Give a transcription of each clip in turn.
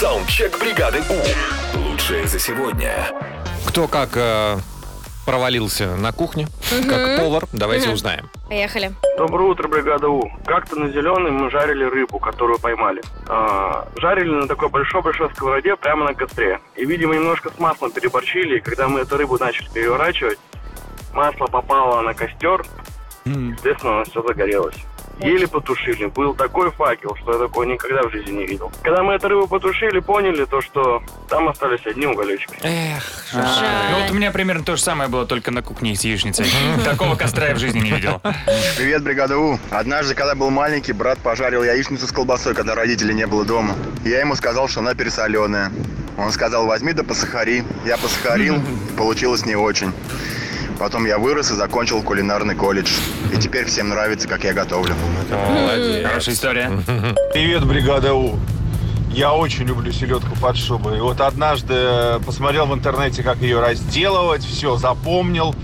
Саундчек бригады У. Лучшее за сегодня. Кто как э, провалился на кухне, как повар, давайте Мгм. узнаем. Поехали. Доброе утро, бригада У. Как-то на зеленый мы жарили рыбу, которую поймали. А, жарили на такой большой-большой сковороде прямо на костре. И, видимо, немножко с маслом переборчили, и когда мы эту рыбу начали переворачивать, масло попало на костер, естественно, оно все загорелось. Еле потушили. Был такой факел, что я такого никогда в жизни не видел. Когда мы эту рыбу потушили, поняли то, что там остались одни уголечки. Эх, Ну вот у меня примерно то же самое было, только на кухне с яичницей. Такого костра я в жизни не видел. Привет, бригада У. Однажды, когда был маленький, брат пожарил яичницу с колбасой, когда родителей не было дома. Я ему сказал, что она пересоленая. Он сказал, возьми да посахари. Я посахарил, получилось не очень. Потом я вырос и закончил кулинарный колледж. И теперь всем нравится, как я готовлю. молодец. Хорошая история. Привет, бригада У. Я очень люблю селедку под шубой. И вот однажды э, посмотрел в интернете, как ее разделывать, все запомнил,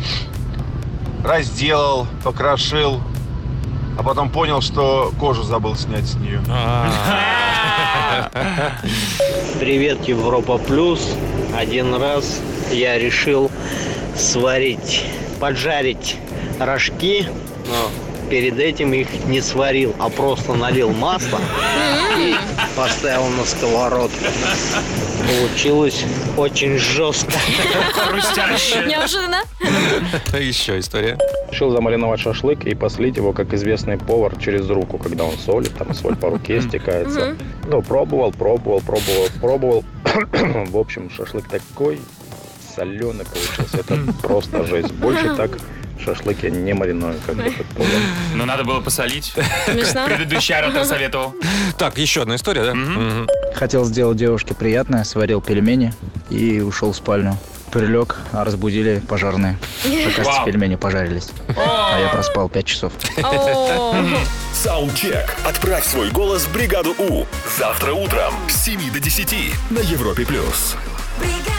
разделал, покрошил, а потом понял, что кожу забыл снять с нее. Привет, Европа Плюс. Один раз я решил сварить, поджарить рожки, но перед этим их не сварил, а просто налил масло и поставил на сковородку. Получилось очень жестко. Хрустяще. Неожиданно. Еще история. Решил замариновать шашлык и послить его, как известный повар, через руку, когда он солит, там соль по руке стекается. Ну, пробовал, пробовал, пробовал, пробовал. В общем, шашлык такой соленый получился. Это просто жесть. Больше так шашлык я не мариную, как этот повар. Ну надо было посолить. Предыдущий оратор советовал. Так, еще одна история, да? Хотел сделать девушке приятное, сварил пельмени и ушел в спальню. Прилег, а разбудили пожарные. Оказывается, пельмени пожарились. А я проспал 5 часов. Саундчек. Отправь свой голос в бригаду У. Завтра утром с 7 до 10 на Европе+. плюс. бригада.